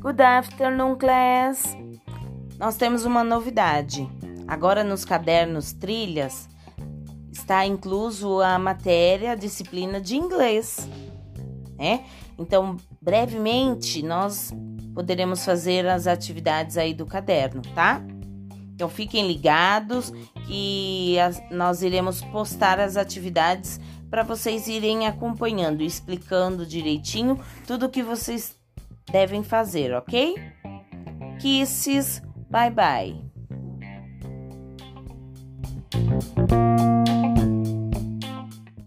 Good afternoon, class. Nós temos uma novidade. Agora nos cadernos trilhas está incluso a matéria, a disciplina de inglês, né? Então, brevemente nós poderemos fazer as atividades aí do caderno, tá? Então fiquem ligados que nós iremos postar as atividades para vocês irem acompanhando, explicando direitinho tudo o que vocês devem fazer, ok? Kisses, bye bye.